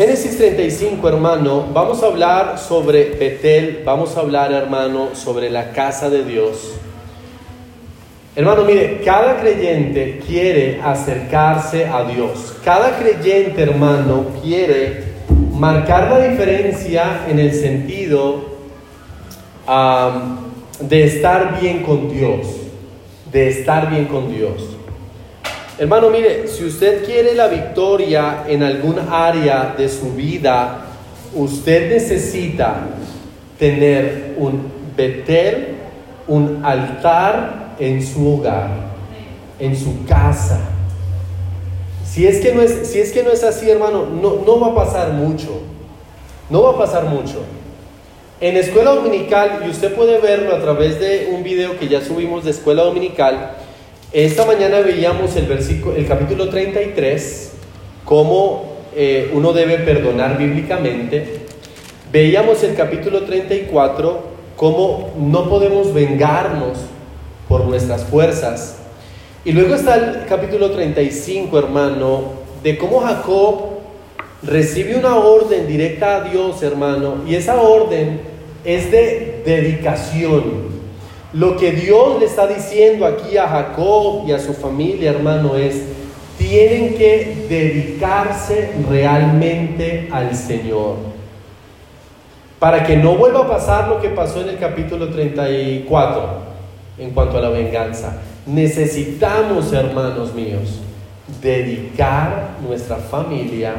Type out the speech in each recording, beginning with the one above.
Génesis 35, hermano, vamos a hablar sobre Betel, vamos a hablar, hermano, sobre la casa de Dios. Hermano, mire, cada creyente quiere acercarse a Dios. Cada creyente, hermano, quiere marcar la diferencia en el sentido de estar bien con Dios. De estar bien con Dios. Hermano, mire, si usted quiere la victoria en algún área de su vida, usted necesita tener un Betel, un altar en su hogar, en su casa. Si es que no es, si es, que no es así, hermano, no, no va a pasar mucho. No va a pasar mucho. En escuela dominical, y usted puede verlo a través de un video que ya subimos de escuela dominical, esta mañana veíamos el, versículo, el capítulo 33, cómo eh, uno debe perdonar bíblicamente. Veíamos el capítulo 34, cómo no podemos vengarnos por nuestras fuerzas. Y luego está el capítulo 35, hermano, de cómo Jacob recibe una orden directa a Dios, hermano, y esa orden es de dedicación. Lo que Dios le está diciendo aquí a Jacob y a su familia, hermano, es, tienen que dedicarse realmente al Señor. Para que no vuelva a pasar lo que pasó en el capítulo 34 en cuanto a la venganza. Necesitamos, hermanos míos, dedicar nuestra familia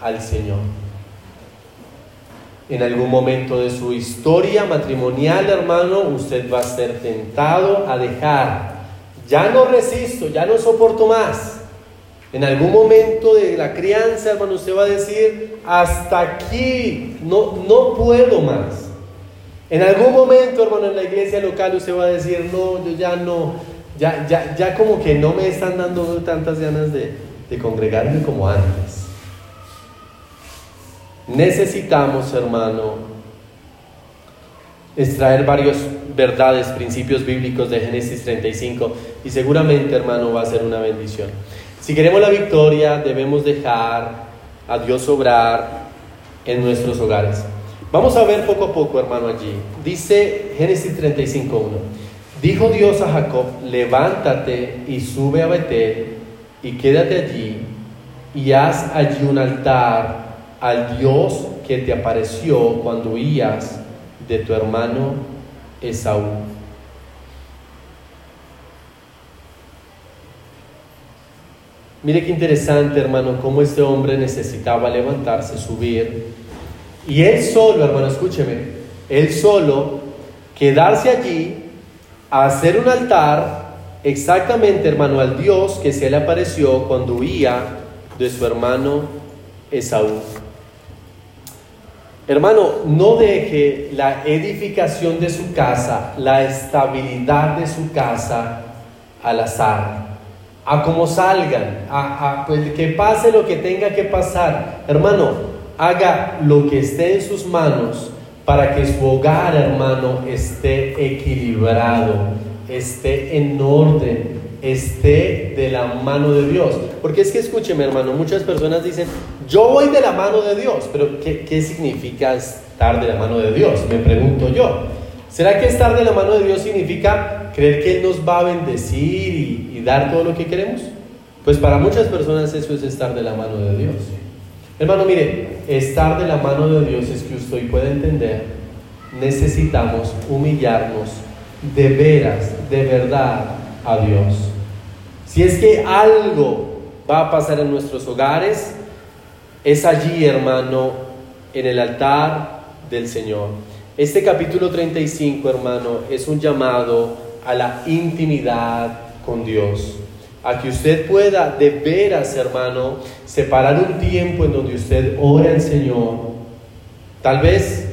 al Señor en algún momento de su historia matrimonial, hermano, usted va a ser tentado a dejar. Ya no resisto, ya no soporto más. En algún momento de la crianza, hermano, usted va a decir, hasta aquí, no, no puedo más. En algún momento, hermano, en la iglesia local usted va a decir, no, yo ya no, ya, ya, ya como que no me están dando tantas ganas de, de congregarme como antes. Necesitamos, hermano, extraer varias verdades, principios bíblicos de Génesis 35 y seguramente, hermano, va a ser una bendición. Si queremos la victoria, debemos dejar a Dios obrar en nuestros hogares. Vamos a ver poco a poco, hermano, allí. Dice Génesis 35.1. Dijo Dios a Jacob, levántate y sube a Betel y quédate allí y haz allí un altar al Dios que te apareció cuando huías de tu hermano Esaú. Mire qué interesante, hermano, cómo este hombre necesitaba levantarse, subir. Y él solo, hermano, escúcheme, él solo quedarse allí a hacer un altar exactamente, hermano, al Dios que se le apareció cuando huía de su hermano Esaú. Hermano, no deje la edificación de su casa, la estabilidad de su casa al azar, a como salgan, a, pues, que pase lo que tenga que pasar. Hermano, haga lo que esté en sus manos para que su hogar, hermano, esté equilibrado, esté en orden, esté de la mano de Dios. Porque es que escúcheme hermano, muchas personas dicen, yo voy de la mano de Dios, pero ¿qué, ¿qué, significa estar de la mano de Dios? Me pregunto yo. ¿Será que estar de la mano de Dios significa creer que Él nos va a bendecir y, dar todo lo que queremos? Pues para muchas personas eso es estar de la mano de Dios. Hermano, mire, estar de la mano de Dios es que usted puede entender, necesitamos humillarnos de veras, de verdad a Dios. Si es que algo va a pasar en nuestros hogares, es allí, hermano, en el altar del Señor. Este capítulo 35, hermano, es un llamado a la intimidad con Dios. A que usted pueda de veras, hermano, separar un tiempo en donde usted ora al Señor. Tal vez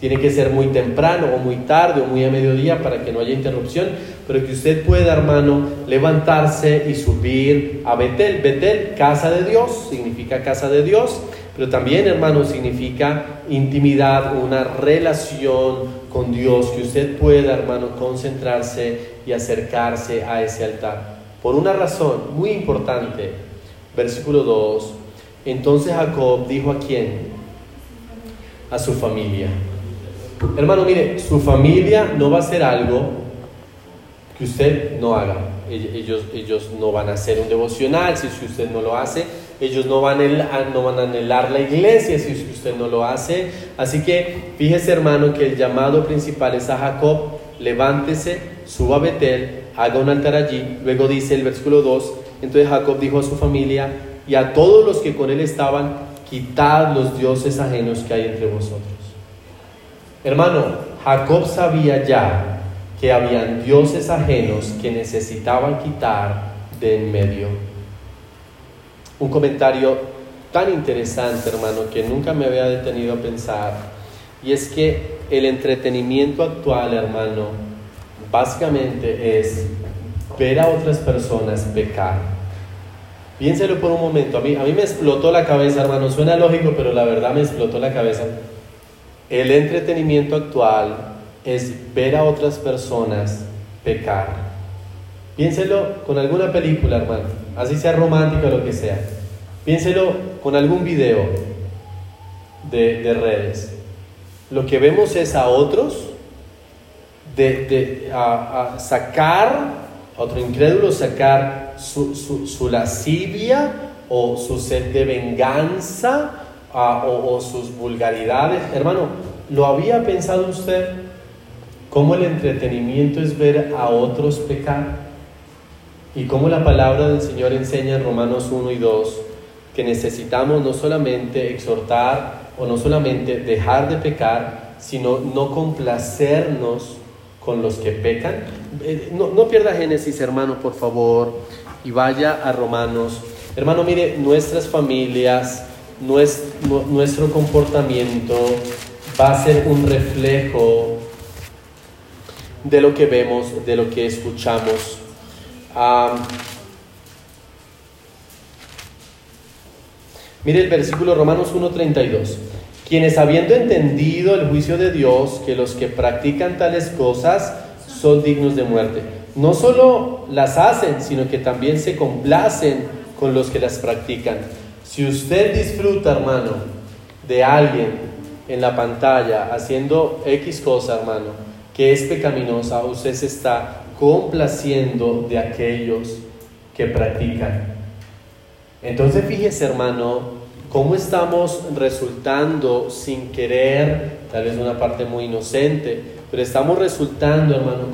tiene que ser muy temprano o muy tarde o muy a mediodía para que no haya interrupción, pero que usted pueda, hermano, levantarse y subir a Betel. Betel, casa de Dios, significa casa de Dios, pero también, hermano, significa intimidad, una relación con Dios, que usted pueda, hermano, concentrarse y acercarse a ese altar. Por una razón muy importante, versículo 2, Entonces Jacob dijo a quién? A su familia. Hermano, mire, su familia no va a hacer algo que usted no haga. Ellos, ellos no van a hacer un devocional si usted no lo hace. Ellos no van, a, no van a anhelar la iglesia si usted no lo hace. Así que fíjese, hermano, que el llamado principal es a Jacob. Levántese, suba a Betel, haga un altar allí. Luego dice el versículo 2. Entonces Jacob dijo a su familia y a todos los que con él estaban, quitad los dioses ajenos que hay entre vosotros. Hermano, Jacob sabía ya que habían dioses ajenos que necesitaban quitar de en medio. Un comentario tan interesante, hermano, que nunca me había detenido a pensar, y es que el entretenimiento actual, hermano, básicamente es ver a otras personas pecar. Piénselo por un momento, a mí, a mí me explotó la cabeza, hermano, suena lógico, pero la verdad me explotó la cabeza. El entretenimiento actual es ver a otras personas pecar. Piénselo con alguna película, hermano, así sea romántica o lo que sea. Piénselo con algún video de, redes. Lo que vemos es a otros de, a, sacar, a otro incrédulo, sacar su, su, lascivia o su sed de venganza o, sus vulgaridades. Hermano, ¿lo había pensado usted? ¿Cómo el entretenimiento es ver a otros pecar? Y cómo la palabra del Señor enseña en Romanos 1 y 2 que necesitamos no solamente exhortar o no solamente dejar de pecar, sino no complacernos con los que pecan. Eh, no, no pierda Génesis, hermano, por favor, y vaya a Romanos. Hermano, mire, nuestras familias, nuestro, comportamiento va a ser un reflejo de lo que vemos, de lo que escuchamos. mire el versículo Romanos 1.32. Quienes habiendo entendido el juicio de Dios, que los que practican tales cosas son dignos de muerte, no solo las hacen, sino que también se complacen con los que las practican. Si usted disfruta, hermano, de alguien en la pantalla haciendo X cosa, hermano, que es pecaminosa, usted se está complaciendo de aquellos que practican. Entonces fíjese hermano, cómo estamos resultando sin querer, tal vez una parte muy inocente, pero estamos resultando hermano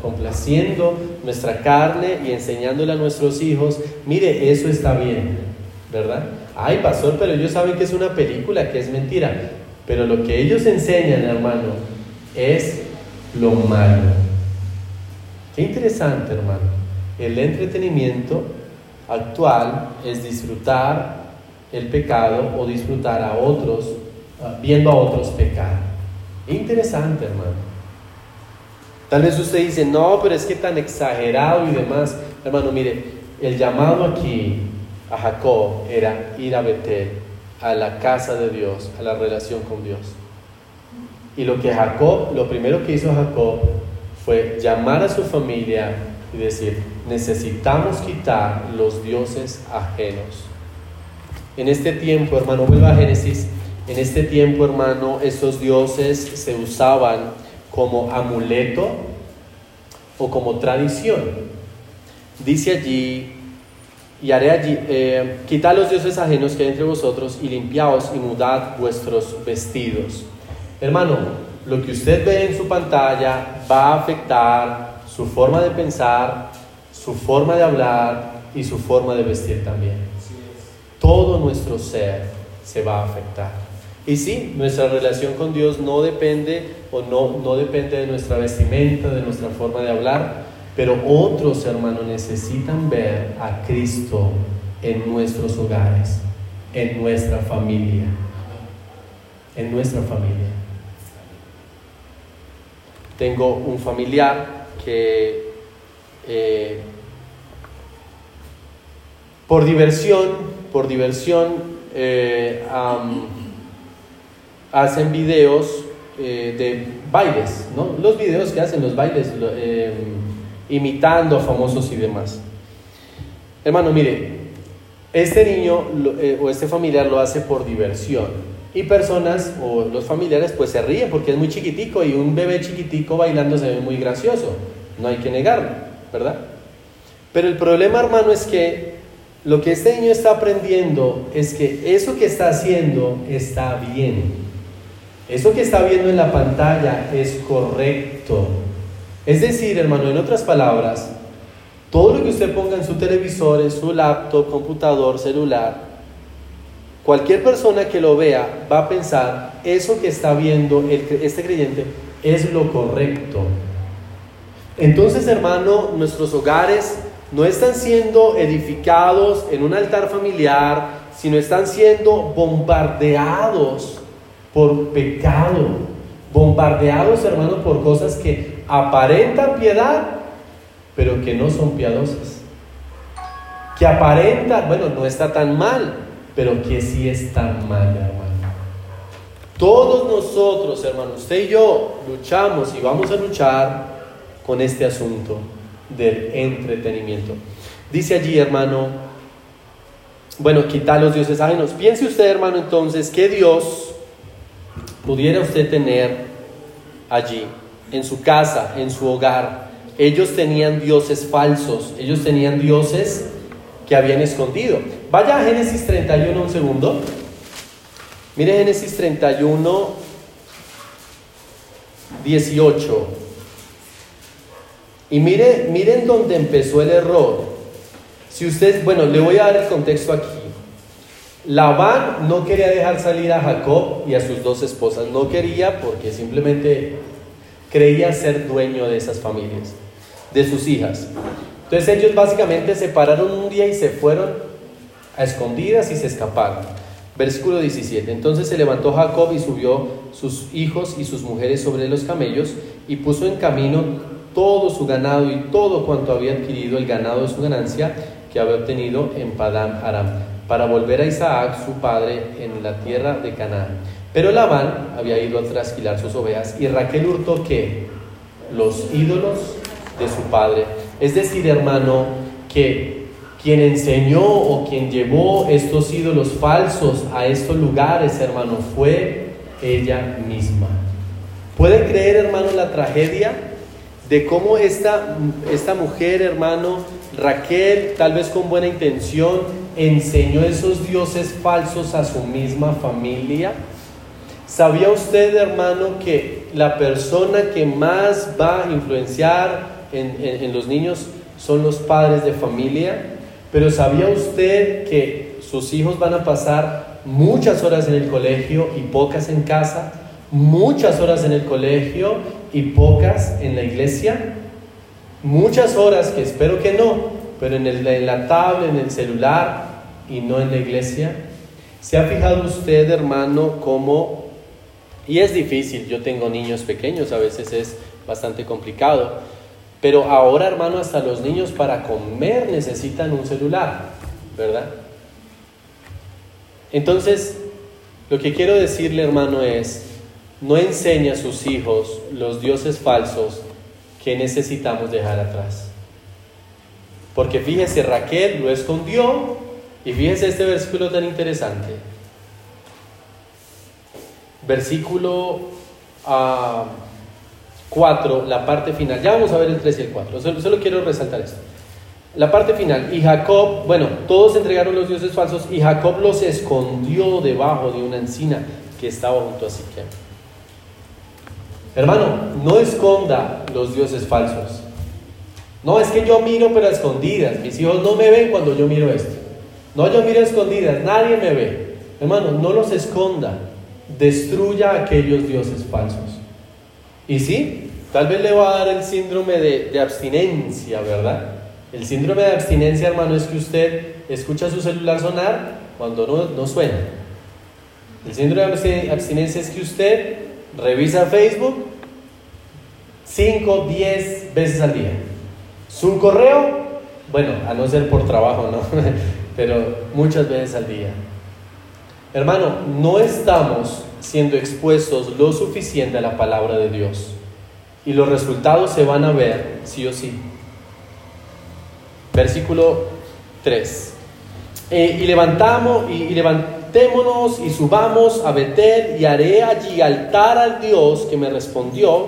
complaciendo nuestra carne y enseñándole a nuestros hijos, mire, eso está bien, ¿verdad? Ay, pastor, pero ellos saben que es una película, que es mentira, pero lo que ellos enseñan hermano es lo malo. Qué interesante, hermano. El entretenimiento actual es disfrutar el pecado o disfrutar a otros, viendo a otros pecar. Interesante, hermano. Tal vez usted dice, no, pero es que tan exagerado y demás. Hermano, mire, el llamado aquí a Jacob era ir a Betel, a la casa de Dios, a la relación con Dios. Y lo que Jacob, lo primero que hizo Jacob fue llamar a su familia y decir, necesitamos quitar los dioses ajenos. En este tiempo, hermano, vuelva a Génesis, en este tiempo, hermano, esos dioses se usaban como amuleto o como tradición. Dice allí, y haré allí, eh, quitad los dioses ajenos que hay entre vosotros y limpiaos y mudad vuestros vestidos. Hermano, lo que usted ve en su pantalla va a afectar su forma de pensar, su forma de hablar y su forma de vestir también. Todo nuestro ser se va a afectar. Y sí, nuestra relación con Dios no depende o no, no depende de nuestra vestimenta, de nuestra forma de hablar, pero otros hermanos necesitan ver a Cristo en nuestros hogares, en nuestra familia, en nuestra familia. Tengo un familiar que eh, por diversión, por diversión, eh, hacen videos eh, de bailes, ¿no? Los videos que hacen los bailes, em, imitando a famosos y demás. Hermano, mire, este niño eh, o este familiar lo hace por diversión. Y personas o los familiares pues se ríen porque es muy chiquitico y un bebé chiquitico bailando se ve muy gracioso. No hay que negarlo, ¿verdad? Pero el problema, hermano, es que lo que este niño está aprendiendo es que eso que está haciendo está bien. Eso que está viendo en la pantalla es correcto. Es decir, hermano, en otras palabras, todo lo que usted ponga en su televisor, en su laptop, computador, celular, cualquier persona que lo vea va a pensar, eso que está viendo este creyente es lo correcto. Entonces, hermano, nuestros hogares no están siendo edificados en un altar familiar, sino están siendo bombardeados por pecado, bombardeados, hermano, por cosas que aparentan piedad, pero que no son piadosas. Que aparentan, bueno, no está tan mal, pero que sí está mal, hermano. Todos nosotros, hermano, usted y yo luchamos y vamos a luchar con este asunto del entretenimiento. Dice allí, hermano, bueno, quita los dioses ajenos. Piense usted, hermano, entonces, ¿qué Dios pudiera usted tener allí, en su casa, en su hogar? Ellos tenían dioses falsos, ellos tenían dioses que habían escondido. Vaya a Génesis 31 un segundo. Mire Génesis 31, 18. Y mire, miren dónde empezó el error. Si usted, bueno, le voy a dar el contexto aquí. Labán no quería dejar salir a Jacob y a sus dos esposas. No quería porque simplemente creía ser dueño de esas familias, de sus hijas. Entonces ellos básicamente se pararon un día y se fueron a escondidas y se escaparon. Versículo 17. Entonces se levantó Jacob y subió sus hijos y sus mujeres sobre los camellos y puso en camino todo su ganado y todo cuanto había adquirido el ganado de su ganancia que había obtenido en Padán Aram, para volver a Isaac, su padre, en la tierra de Canaán. Pero Labán había ido a trasquilar sus ovejas y Raquel hurtó que los ídolos de su padre. Es decir, hermano, que quien enseñó o quien llevó estos ídolos falsos a estos lugares, hermano, fue ella misma. ¿Puede creer, hermano, la tragedia? de cómo esta, esta mujer, hermano, Raquel, tal vez con buena intención, enseñó esos dioses falsos a su misma familia. ¿Sabía usted, hermano, que la persona que más va a influenciar en, en los niños son los padres de familia? Pero ¿sabía usted que sus hijos van a pasar muchas horas en el colegio y pocas en casa? Muchas horas en el colegio y pocas en la iglesia. Muchas horas que espero que no, pero en, el, en la tablet, en el celular y no en la iglesia. ¿Se ha fijado usted, hermano, cómo... Y es difícil, yo tengo niños pequeños, a veces es bastante complicado, pero ahora, hermano, hasta los niños para comer necesitan un celular, ¿verdad? Entonces, lo que quiero decirle, hermano, es, no enseña a sus hijos los dioses falsos que necesitamos dejar atrás. Porque fíjese, Raquel lo escondió y fíjese este versículo tan interesante. Versículo 4, ah, la parte final. Ya vamos a ver el 3 y el 4. Solo, solo quiero resaltar esto. La parte final. Y Jacob, bueno, todos entregaron los dioses falsos y Jacob los escondió debajo de una encina que estaba junto a Siquem. Hermano, no esconda los dioses falsos. No, es que yo miro pero a escondidas. Mis hijos no me ven cuando yo miro esto. No, yo miro a escondidas, nadie me ve. Hermano, no los esconda. Destruya aquellos dioses falsos. Y sí, tal vez le va a dar el síndrome de, de abstinencia, ¿verdad? El síndrome de abstinencia, hermano, es que usted escucha su celular sonar cuando no, no suena. El síndrome de abstinencia es que usted revisa Facebook 5, 10 veces al día. Su correo, bueno, a no ser por trabajo, ¿no? Pero muchas veces al día. Hermano, no estamos siendo expuestos lo suficiente a la palabra de Dios. Y los resultados se van a ver sí o sí. Versículo 3. Eh, y levantamos y, levantémonos y subamos a Betel y haré allí altar al Dios que me respondió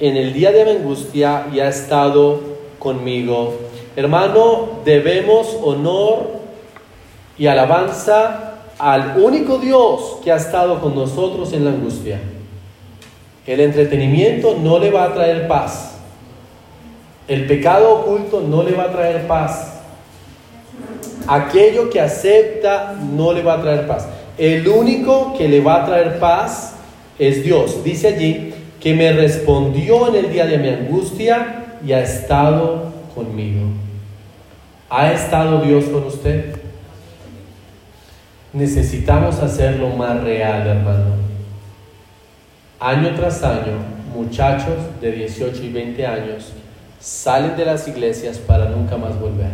en el día de mi angustia y ha estado conmigo. Hermano, debemos honor y alabanza al único Dios que ha estado con nosotros en la angustia. El entretenimiento no le va a traer paz. El pecado oculto no le va a traer paz. Aquello que acepta no le va a traer paz. El único que le va a traer paz es Dios. Dice allí que me respondió en el día de mi angustia y ha estado conmigo. ¿Ha estado Dios con usted? Necesitamos hacerlo más real, hermano. Año tras año, muchachos de 18 y 20 años salen de las iglesias para nunca más volver,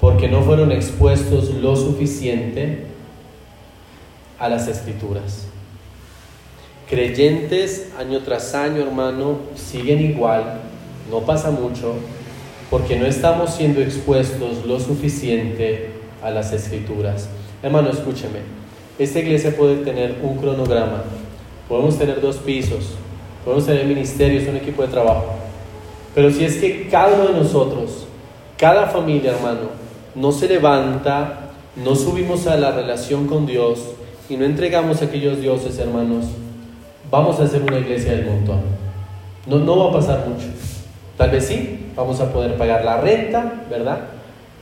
porque no fueron expuestos lo suficiente a las escrituras. Creyentes año tras año, hermano, siguen igual, no pasa mucho, porque no estamos siendo expuestos lo suficiente a las escrituras. Hermano, escúcheme, esta iglesia puede tener un cronograma, podemos tener dos pisos, podemos tener ministerios, un equipo de trabajo, pero si es que cada uno de nosotros, cada familia, hermano, no se levanta, no subimos a la relación con Dios y no entregamos a aquellos dioses, hermanos, vamos a hacer una iglesia del montón. No, no va a pasar mucho. Tal vez sí, vamos a poder pagar la renta, ¿verdad?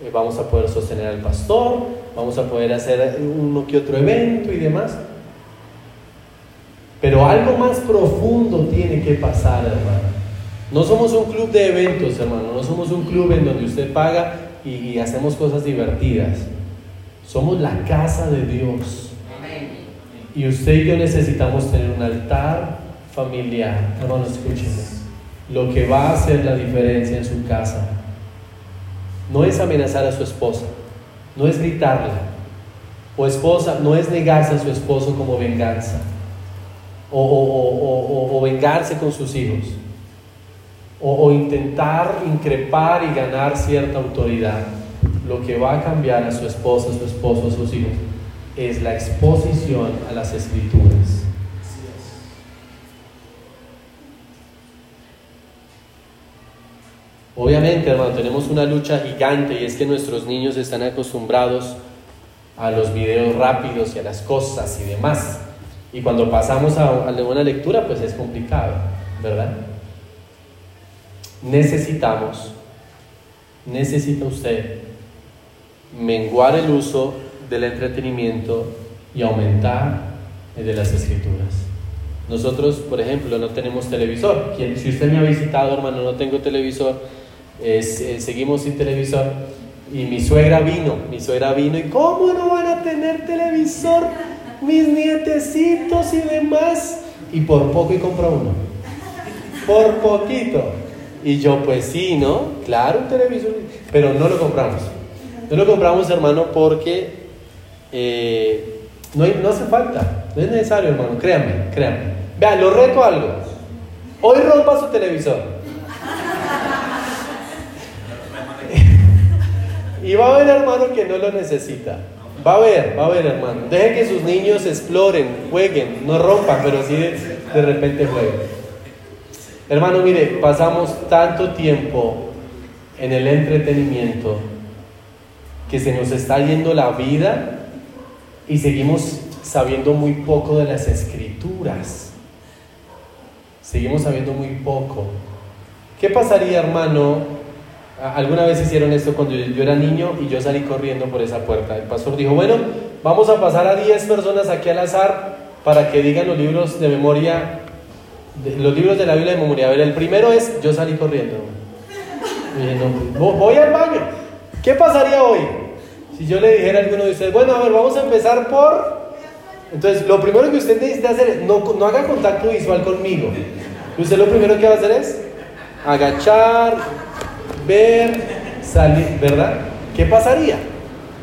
Eh, vamos a poder sostener al pastor, vamos a poder hacer uno que otro evento y demás. Pero algo más profundo tiene que pasar, hermano. No somos un club de eventos, hermano. No somos un club en donde usted paga y, hacemos cosas divertidas. Somos la casa de Dios. Y usted y yo necesitamos tener un altar familiar. Hermano, escúchenme. Lo que va a hacer la diferencia en su casa no es amenazar a su esposa, no es gritarle, o esposa, no es negarse a su esposo como venganza, o vengarse con sus hijos o, intentar increpar y ganar cierta autoridad. Lo que va a cambiar a su esposa, a su esposo, a sus hijos es la exposición a las escrituras. Obviamente, hermano, tenemos una lucha gigante y es que nuestros niños están acostumbrados a los videos rápidos y a las cosas y demás. Y cuando pasamos a, a una lectura, pues es complicado, ¿verdad? necesitamos, necesita usted menguar el uso del entretenimiento y aumentar el de las escrituras. Nosotros, por ejemplo, no tenemos televisor. Si usted me ha visitado, hermano, no tengo televisor, eh, seguimos sin televisor. Y mi suegra vino, mi suegra vino, ¿y cómo no van a tener televisor mis nietecitos y demás? Y por poco y compró uno. Por poquito. Y yo, pues sí, ¿no? Claro, un televisor, pero no lo compramos. No lo compramos, hermano, porque eh, no, no hace falta, no es necesario, hermano, créanme, créanme. Vean, lo reto algo. Hoy rompa su televisor. Y va a haber, hermano, que no lo necesita. Va a haber, va a haber, hermano. Deje que sus niños exploren, jueguen, no rompan, pero sí de, de repente jueguen. Hermano, mire, pasamos tanto tiempo en el entretenimiento que se nos está yendo la vida y seguimos sabiendo muy poco de las escrituras. Seguimos sabiendo muy poco. ¿Qué pasaría, hermano? Alguna vez hicieron esto cuando yo era niño y yo salí corriendo por esa puerta. El pastor dijo, bueno, vamos a pasar a 10 personas aquí al azar para que digan los libros de memoria los libros de la Biblia de memoria. A ver, el primero es Yo salí corriendo. voy al baño. ¿Qué pasaría hoy? Si yo le dijera a alguno de ustedes, bueno, a ver, vamos a empezar por... Entonces, lo primero que usted necesita hacer es, no, no haga contacto visual conmigo. Usted lo primero que va a hacer es agachar, ver, salir, ¿verdad? ¿Qué pasaría?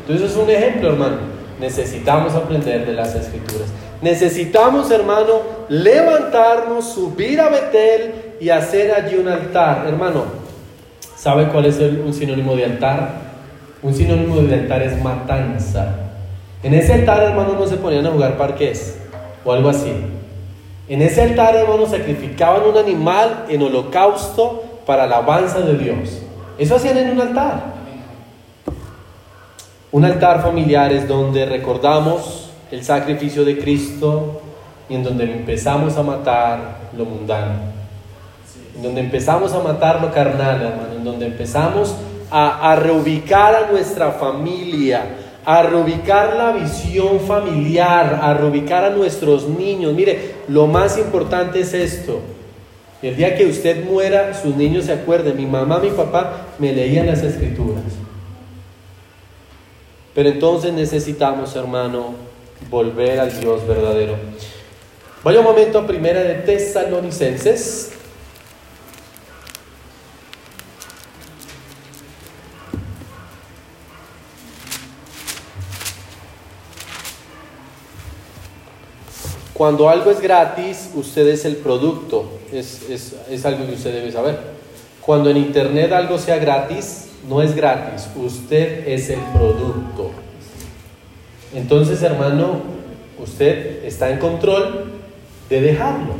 Entonces, es un ejemplo, hermano. Necesitamos aprender de las escrituras. Necesitamos, hermano, levantarnos, subir a Betel y hacer allí un altar. Hermano, ¿sabe cuál es un sinónimo de altar? Un sinónimo de altar es matanza. En ese altar, hermano, no se ponían a jugar parques o algo así. En ese altar, hermano, sacrificaban un animal en holocausto para alabanza de Dios. Eso hacían en un altar. Un altar familiar es donde recordamos el sacrificio de Cristo y en donde empezamos a matar lo mundano en donde empezamos a matar lo carnal, hermano, en donde empezamos a, a reubicar a nuestra familia, a reubicar la visión familiar, a reubicar a nuestros niños. Mire, lo más importante es esto. El día que usted muera, sus niños se acuerden, mi mamá, mi papá me leían las escrituras. Pero entonces necesitamos, hermano, volver al Dios verdadero. Vaya un momento a primera de Tesalonicenses, Cuando algo es gratis, usted es el producto, es, algo que usted debe saber. Cuando en Internet algo sea gratis, no es gratis, usted es el producto. Entonces, hermano, usted está en control de dejarlo.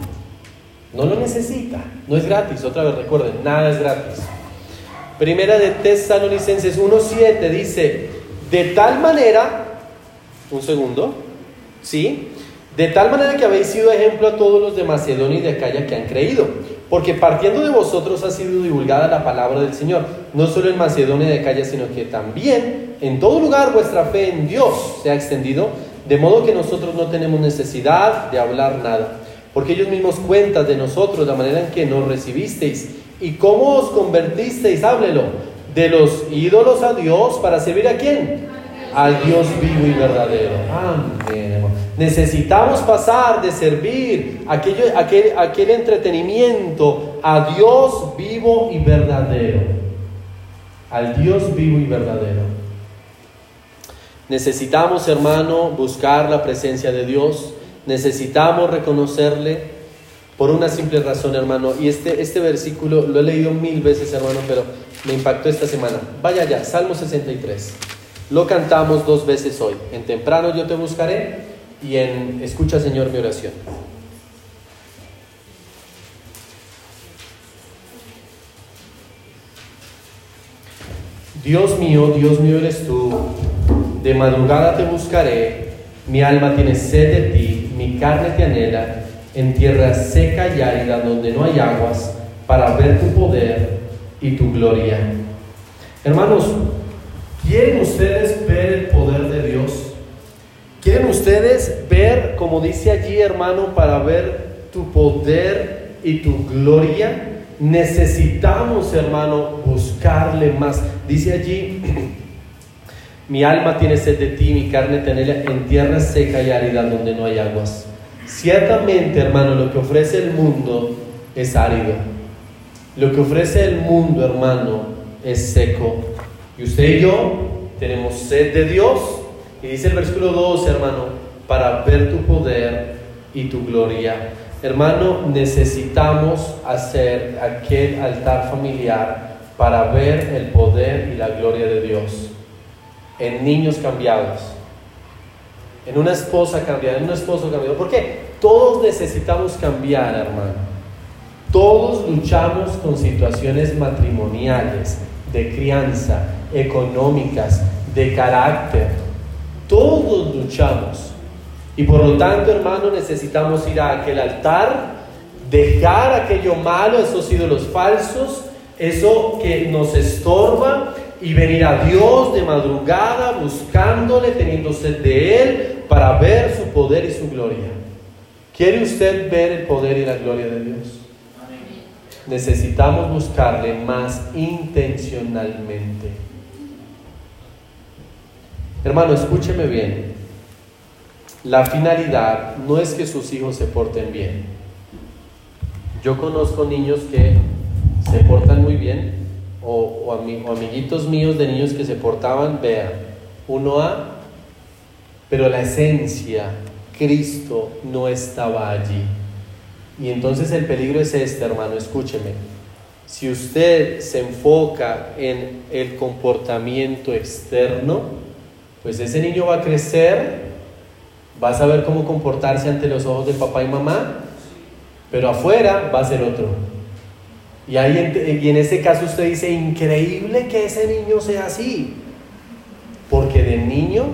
No lo necesita, no es gratis. Otra vez recuerden, nada es gratis. Primera de Tesalonicenses 1.7 dice, de tal manera, un segundo, ¿sí? De tal manera que habéis sido ejemplo a todos los de Macedonia y de Acaya que han creído, porque partiendo de vosotros ha sido divulgada la palabra del Señor, no solo en Macedonia y de Acaya, sino que también en todo lugar vuestra fe en Dios se ha extendido, de modo que nosotros no tenemos necesidad de hablar nada, porque ellos mismos cuentan de nosotros la manera en que nos recibisteis y cómo os convertisteis, háblelo, de los ídolos a Dios para servir a quién? Al Dios vivo y verdadero. Amén. Necesitamos pasar de servir aquello, aquel, aquel entretenimiento a Dios vivo y verdadero. Al Dios vivo y verdadero. Necesitamos, hermano, buscar la presencia de Dios. Necesitamos reconocerle por una simple razón, hermano. Y este, este versículo lo he leído mil veces, hermano, pero me impactó esta semana. Vaya ya, Salmo 63. Lo cantamos dos veces hoy. En temprano yo te buscaré y en Escucha Señor mi oración. Dios mío, Dios mío eres tú, de madrugada te buscaré, mi alma tiene sed de ti, mi carne te anhela, en tierra seca y árida donde no hay aguas, para ver tu poder y tu gloria. Hermanos, ¿quieren ustedes ver el poder de Dios? ¿Quieren ustedes ver, como dice allí hermano, para ver tu poder y tu gloria? Necesitamos, hermano, buscarle más. Dice allí, mi alma tiene sed de ti, mi carne tenela en tierra seca y árida donde no hay aguas. Ciertamente, hermano, lo que ofrece el mundo es árido. Lo que ofrece el mundo, hermano, es seco. Y usted y yo tenemos sed de Dios y dice el versículo 2, hermano, para ver tu poder y tu gloria. Hermano, necesitamos hacer aquel altar familiar para ver el poder y la gloria de Dios en niños cambiados, en una esposa cambiada, en un esposo cambiado. ¿Por qué? Todos necesitamos cambiar, hermano. Todos luchamos con situaciones matrimoniales, de crianza, económicas, de carácter, todos luchamos. Y por lo tanto, hermano, necesitamos ir a aquel altar, dejar aquello malo, esos ídolos falsos, eso que nos estorba y venir a Dios de madrugada buscándole, teniendo sed de Él para ver su poder y su gloria. ¿Quiere usted ver el poder y la gloria de Dios? Necesitamos buscarle más intencionalmente. Hermano, escúcheme bien. La finalidad no es que sus hijos se porten bien. Yo conozco niños que se portan muy bien, o, amiguitos míos de niños que se portaban, vean, uno a, pero la esencia, Cristo no estaba allí. Y entonces el peligro es este, hermano, escúcheme. Si usted se enfoca en el comportamiento externo, pues ese niño va a crecer, va a saber cómo comportarse ante los ojos de papá y mamá, pero afuera va a ser otro. Y, ahí y en ese caso usted dice, increíble que ese niño sea así, porque de niño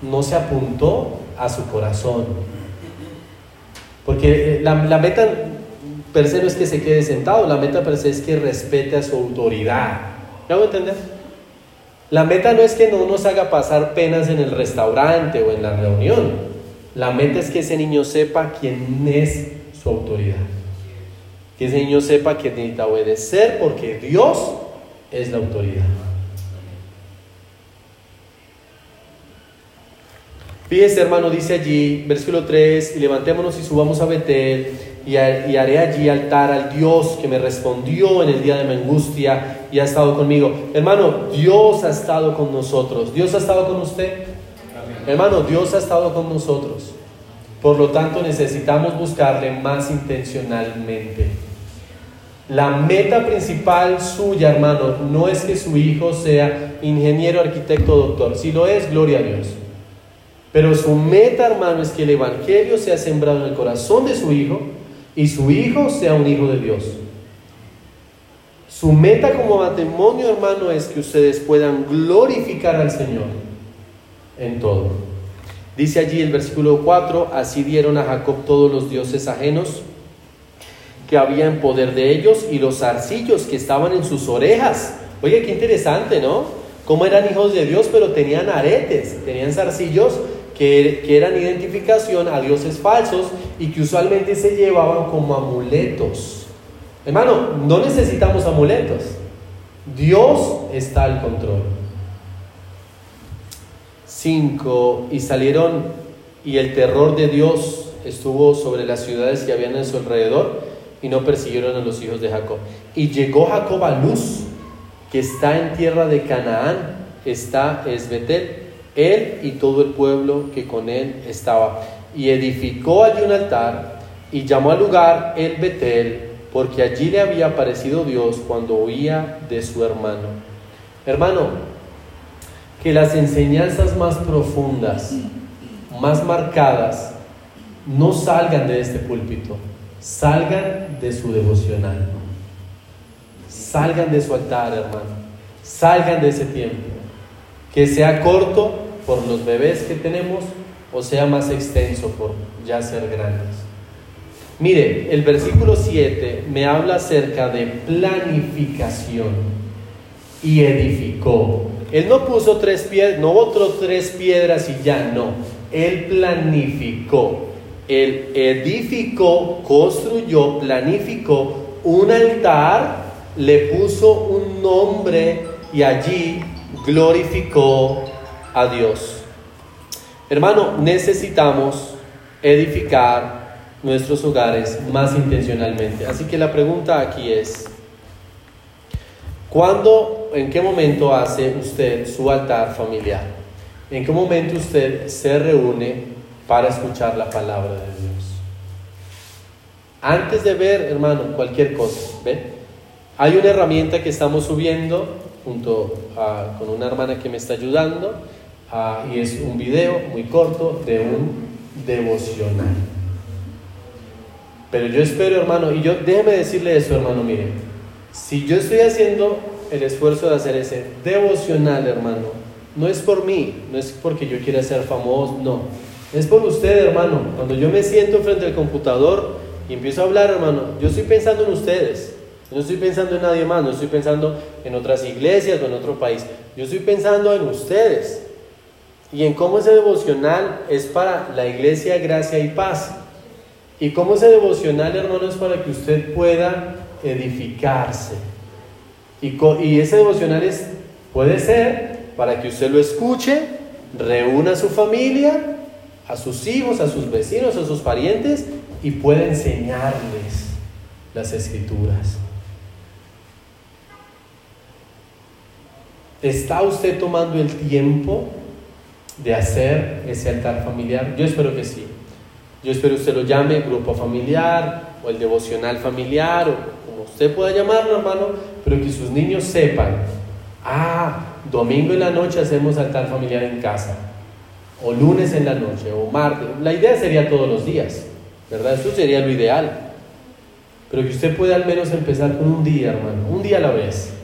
no se apuntó a su corazón. Porque eh, la, meta per se no es que se quede sentado, la meta per se es que respete a su autoridad. ¿Me hago entender? La meta no es que no nos haga pasar penas en el restaurante o en la reunión. La meta es que ese niño sepa quién es su autoridad. Que ese niño sepa que necesita obedecer porque Dios es la autoridad. Fíjese, hermano, dice allí, versículo 3, y levantémonos y subamos a Betel, y, haré allí altar al Dios que me respondió en el día de mi angustia y ha estado conmigo. Hermano, Dios ha estado con nosotros. ¿Dios ha estado con usted? Hermano, Dios ha estado con nosotros. Por lo tanto, necesitamos buscarle más intencionalmente. La meta principal suya, hermano, no es que su hijo sea ingeniero, arquitecto, doctor. Si lo es, gloria a Dios. Pero su meta, hermano, es que el Evangelio sea sembrado en el corazón de su hijo y su hijo sea un hijo de Dios. Su meta como matrimonio, hermano, es que ustedes puedan glorificar al Señor en todo. Dice allí el versículo 4, así dieron a Jacob todos los dioses ajenos que había en poder de ellos y los zarcillos que estaban en sus orejas. Oye, qué interesante, ¿no? Cómo eran hijos de Dios, pero tenían aretes, tenían zarcillos que, eran identificación a dioses falsos y que usualmente se llevaban como amuletos. Hermano, no necesitamos amuletos. Dios está al control. 5. Y salieron y el terror de Dios estuvo sobre las ciudades que habían en su alrededor y no persiguieron a los hijos de Jacob. Y llegó Jacob a Luz, que está en tierra de Canaán, está es Betel él y todo el pueblo que con él estaba. Y edificó allí un altar y llamó al lugar el Betel, porque allí le había aparecido Dios cuando oía de su hermano. Hermano, que las enseñanzas más profundas, más marcadas, no salgan de este púlpito, salgan de su devocional. Salgan de su altar, hermano. Salgan de ese tiempo. Que sea corto, por los bebés que tenemos o sea más extenso por ya ser grandes. Mire, el versículo 7 me habla acerca de planificación y edificó. Él no puso tres piedras, no otro tres piedras y ya no. Él planificó. Él edificó, construyó, planificó un altar, le puso un nombre y allí glorificó a Dios. Hermano, necesitamos edificar nuestros hogares más intencionalmente. Así que la pregunta aquí es, ¿cuándo, en qué momento hace usted su altar familiar? ¿En qué momento usted se reúne para escuchar la palabra de Dios? Antes de ver, hermano, cualquier cosa, ¿ve? Hay una herramienta que estamos subiendo junto con una hermana que me está ayudando Ah, y es un video muy corto de un devocional. Pero yo espero, hermano, y yo déjeme decirle eso, hermano, mire, si yo estoy haciendo el esfuerzo de hacer ese devocional, hermano, no es por mí, no es porque yo quiera ser famoso, no. Es por usted, hermano. Cuando yo me siento frente al computador y empiezo a hablar, hermano, yo estoy pensando en ustedes. No estoy pensando en nadie más, no estoy pensando en otras iglesias o en otro país. Yo estoy pensando en ustedes y en cómo ese devocional es para la iglesia, gracia y paz. Y cómo ese devocional, hermano, es para que usted pueda edificarse. Y, y ese devocional es, puede ser para que usted lo escuche, reúna a su familia, a sus hijos, a sus vecinos, a sus parientes y pueda enseñarles las escrituras. ¿Está usted tomando el tiempo de hacer ese altar familiar? Yo espero que sí. Yo espero usted lo llame grupo familiar o el devocional familiar o como usted pueda llamarlo, hermano, pero que sus niños sepan, ah, domingo en la noche hacemos altar familiar en casa, o lunes en la noche, o martes. La idea sería todos los días, ¿verdad? Eso sería lo ideal. Pero que usted pueda al menos empezar con un día, hermano, un día a la vez.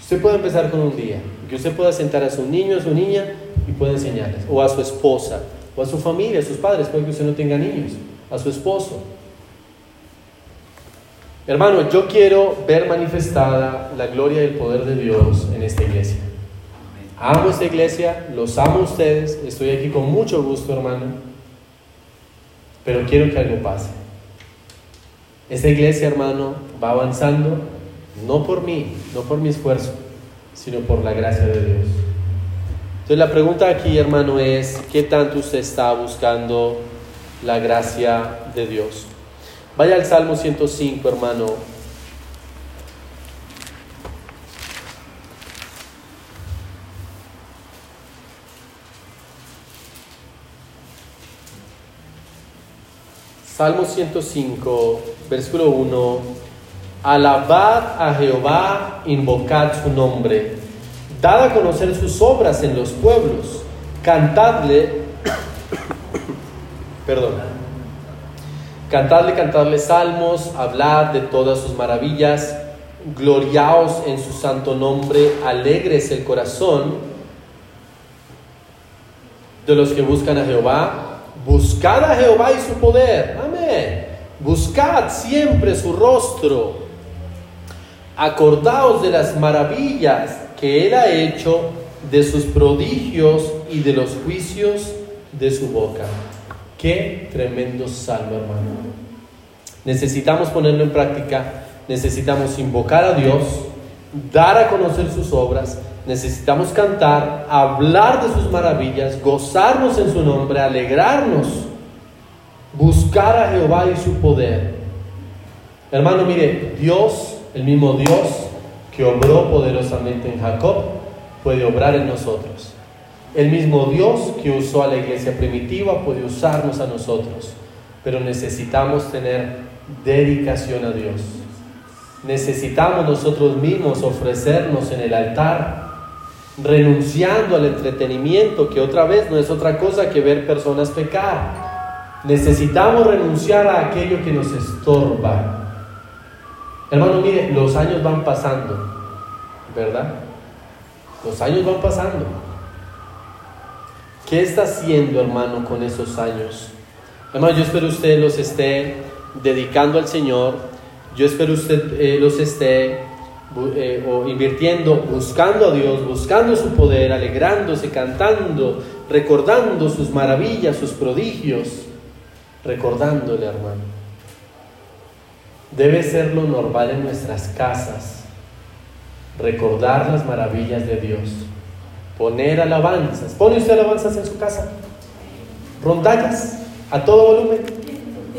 Usted puede empezar con un día, que usted pueda sentar a su niño, a su niña y pueda enseñarles, o a su esposa, o a su familia, a sus padres, puede que usted no tenga niños, a su esposo. Hermano, yo quiero ver manifestada la gloria y el poder de Dios en esta iglesia. Amo esta iglesia, los amo a ustedes, estoy aquí con mucho gusto, hermano, pero quiero que algo pase. Esta iglesia, hermano, va avanzando no por mí, no por mi esfuerzo, sino por la gracia de Dios. Entonces la pregunta aquí, hermano, es, ¿qué tanto usted está buscando la gracia de Dios? Vaya al Salmo 105, hermano. Salmo 105, versículo 1. Alabad a Jehová, invocad su nombre A conocer sus obras en los pueblos, cantadle, perdón, cantadle, cantadle salmos, hablad de todas sus maravillas, gloriaos en su santo nombre, alegres el corazón de los que buscan a Jehová, buscad a Jehová y su poder, amén, buscad siempre su rostro, acordaos de las maravillas que Él ha hecho de sus prodigios y de los juicios de su boca. Qué tremendo salmo, hermano. Necesitamos ponerlo en práctica, necesitamos invocar a Dios, dar a conocer sus obras, necesitamos cantar, hablar de sus maravillas, gozarnos en su nombre, alegrarnos, buscar a Jehová y su poder. Hermano, mire, Dios, el mismo Dios, que obró poderosamente en Jacob, puede obrar en nosotros. El mismo Dios que usó a la iglesia primitiva puede usarnos a nosotros, pero necesitamos tener dedicación a Dios. Necesitamos nosotros mismos ofrecernos en el altar, renunciando al entretenimiento, que otra vez no es otra cosa que ver personas pecar. Necesitamos renunciar a aquello que nos estorba, Hermano, mire, los años van pasando, ¿verdad? Los años van pasando. ¿Qué está haciendo, hermano, con esos años? Hermano, yo espero usted los esté dedicando al Señor. Yo espero usted eh, los esté eh, o invirtiendo, buscando a Dios, buscando su poder, alegrándose, cantando, recordando sus maravillas, sus prodigios, recordándole, hermano. Debe ser lo normal en nuestras casas, recordar las maravillas de Dios, poner alabanzas. ¿Pone usted alabanzas en su casa? Rondallas, a todo volumen.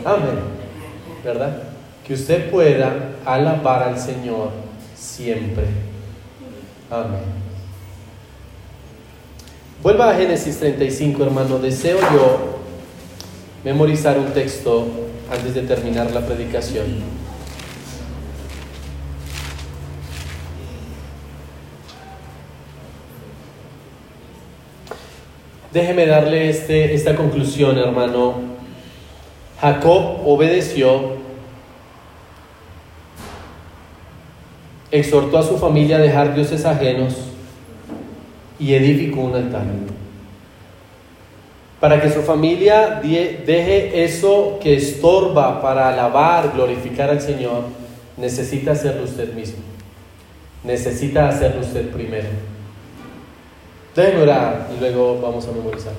Amén. ¿Verdad? Que usted pueda alabar al Señor siempre. Amén. Vuelva a Génesis 35, hermano. Deseo yo memorizar un texto antes de terminar la predicación. Déjeme darle este, esta conclusión, hermano. Jacob obedeció, exhortó a su familia a dejar dioses ajenos y edificó un altar. Para que su familia deje eso que estorba para alabar, glorificar al Señor, necesita hacerlo usted mismo. Necesita hacerlo usted primero. Déjenme orar y luego vamos a memorizar.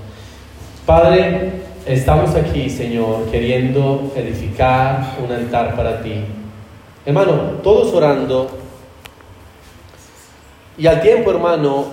Padre, estamos aquí, Señor, queriendo edificar un altar para ti. Hermano, todos orando. Y al tiempo, hermano,